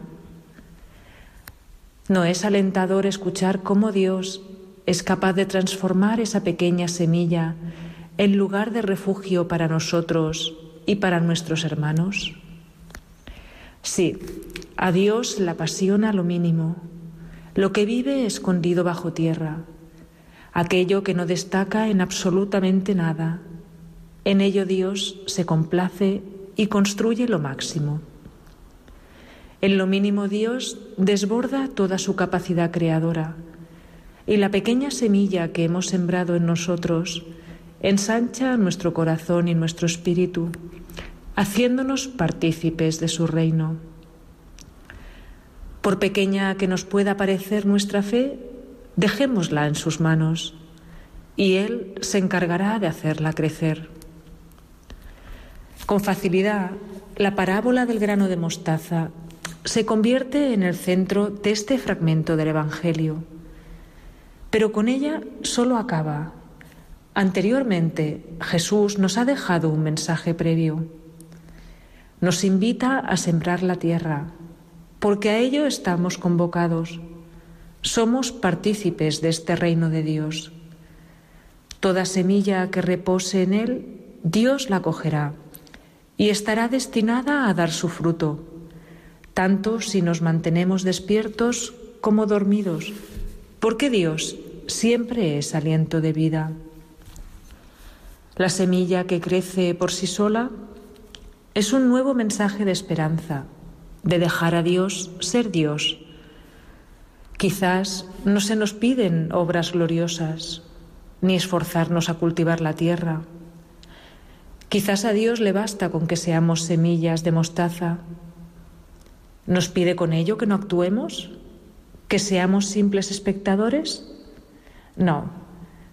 ¿No es alentador escuchar cómo Dios es capaz de transformar esa pequeña semilla en lugar de refugio para nosotros y para nuestros hermanos? Sí, a Dios le apasiona lo mínimo, lo que vive escondido bajo tierra, aquello que no destaca en absolutamente nada. En ello Dios se complace y construye lo máximo. En lo mínimo Dios desborda toda su capacidad creadora y la pequeña semilla que hemos sembrado en nosotros ensancha nuestro corazón y nuestro espíritu, haciéndonos partícipes de su reino. Por pequeña que nos pueda parecer nuestra fe, dejémosla en sus manos y Él se encargará de hacerla crecer. Con facilidad, la parábola del grano de mostaza se convierte en el centro de este fragmento del Evangelio, pero con ella solo acaba Anteriormente, Jesús nos ha dejado un mensaje previo. Nos invita a sembrar la tierra, porque a ello estamos convocados. Somos partícipes de este reino de Dios. Toda semilla que repose en él, Dios la cogerá y estará destinada a dar su fruto, tanto si nos mantenemos despiertos como dormidos, porque Dios siempre es aliento de vida. La semilla que crece por sí sola es un nuevo mensaje de esperanza, de dejar a Dios ser Dios. Quizás no se nos piden obras gloriosas, ni esforzarnos a cultivar la tierra. Quizás a Dios le basta con que seamos semillas de mostaza. ¿Nos pide con ello que no actuemos? ¿Que seamos simples espectadores? No,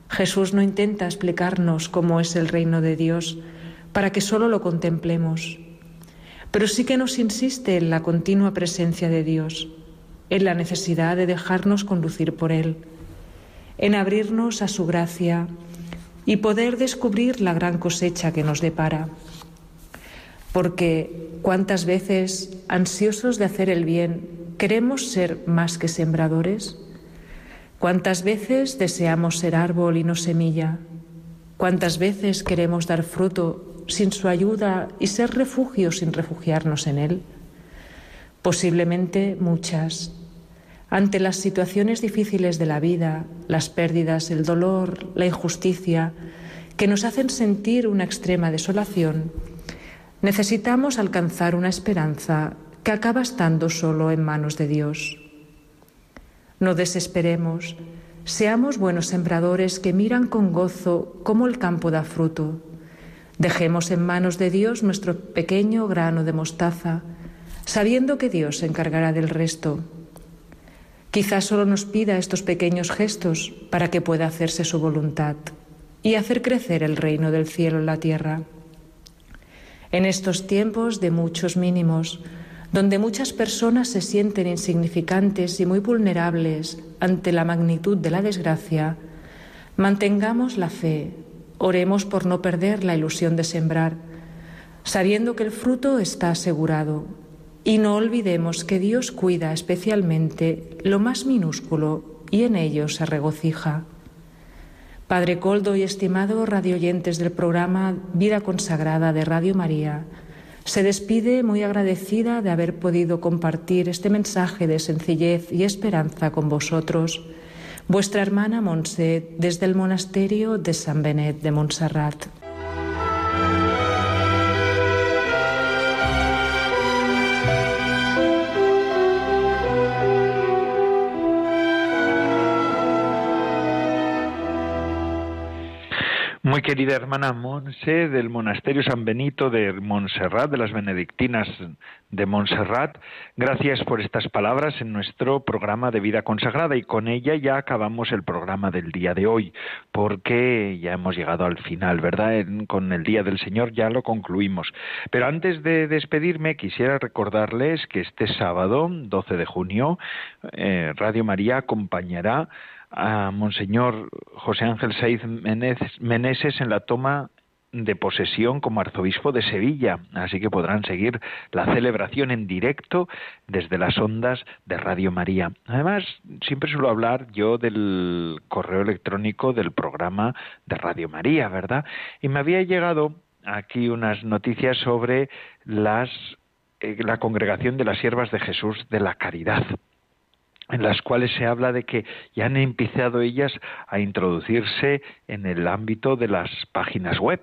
Jesús no intenta explicarnos cómo es el reino de Dios para que solo lo contemplemos, pero sí que nos insiste en la continua presencia de Dios, en la necesidad de dejarnos conducir por Él, en abrirnos a su gracia y poder descubrir la gran cosecha que nos depara. Porque cuántas veces, ansiosos de hacer el bien, queremos ser más que sembradores, ¿Cuántas veces deseamos ser árbol y no semilla? ¿Cuántas veces queremos dar fruto sin su ayuda y ser refugio sin refugiarnos en él? Posiblemente muchas. Ante las situaciones difíciles de la vida, las pérdidas, el dolor, la injusticia, que nos hacen sentir una extrema desolación, necesitamos alcanzar una esperanza que acaba estando solo en manos de Dios. No desesperemos, seamos buenos sembradores que miran con gozo cómo el campo da fruto. Dejemos en manos de Dios nuestro pequeño grano de mostaza, sabiendo que Dios se encargará del resto. Quizás solo nos pida estos pequeños gestos para que pueda hacerse su voluntad y hacer crecer el reino del cielo en la tierra. En estos tiempos de muchos mínimos, donde muchas personas se sienten insignificantes y muy vulnerables ante la magnitud de la desgracia, mantengamos la fe, oremos por no perder la ilusión de sembrar, sabiendo que el fruto está asegurado, y no olvidemos que Dios cuida especialmente lo más minúsculo y en ello se regocija. Padre Coldo y estimado radioyentes del programa Vida Consagrada de Radio María, se despide muy agradecida de haber podido compartir este mensaje de sencillez y esperanza con vosotros, vuestra hermana Monse, desde el monasterio de San Benet de Montserrat. Muy querida hermana Monse del Monasterio San Benito de Montserrat, de las Benedictinas de Montserrat, gracias por estas palabras en nuestro programa de vida consagrada y con ella ya acabamos el programa del día de hoy, porque ya hemos llegado al final, ¿verdad? con el Día del Señor ya lo concluimos. Pero antes de despedirme quisiera recordarles que este sábado, 12 de junio, eh, Radio María acompañará a Monseñor José Ángel Saiz Meneses en la toma de posesión como arzobispo de Sevilla, así que podrán seguir la celebración en directo desde las ondas de Radio María. Además, siempre suelo hablar yo del correo electrónico del programa de Radio María, ¿verdad? Y me había llegado aquí unas noticias sobre las eh, la congregación de las siervas de Jesús de la Caridad en las cuales se habla de que ya han empezado ellas a introducirse en el ámbito de las páginas web.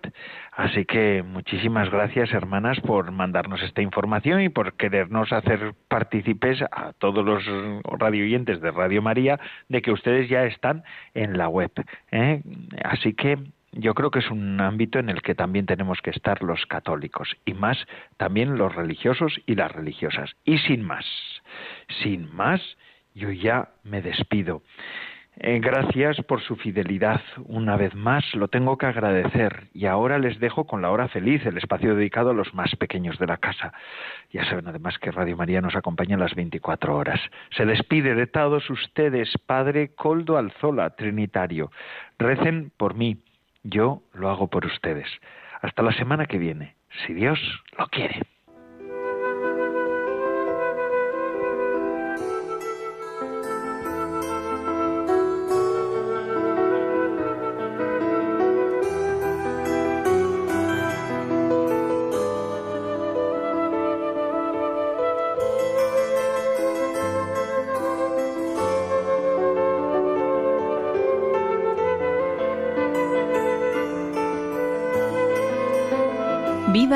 Así que muchísimas gracias, hermanas, por mandarnos esta información y por querernos hacer partícipes a todos los radioyentes de Radio María de que ustedes ya están en la web. ¿eh? Así que yo creo que es un ámbito en el que también tenemos que estar los católicos y más también los religiosos y las religiosas. Y sin más, sin más, yo ya me despido. Eh, gracias por su fidelidad. Una vez más lo tengo que agradecer. Y ahora les dejo con la hora feliz, el espacio dedicado a los más pequeños de la casa. Ya saben además que Radio María nos acompaña las 24 horas. Se despide de todos ustedes, Padre Coldo Alzola, Trinitario. Recen por mí. Yo lo hago por ustedes. Hasta la semana que viene, si Dios lo quiere.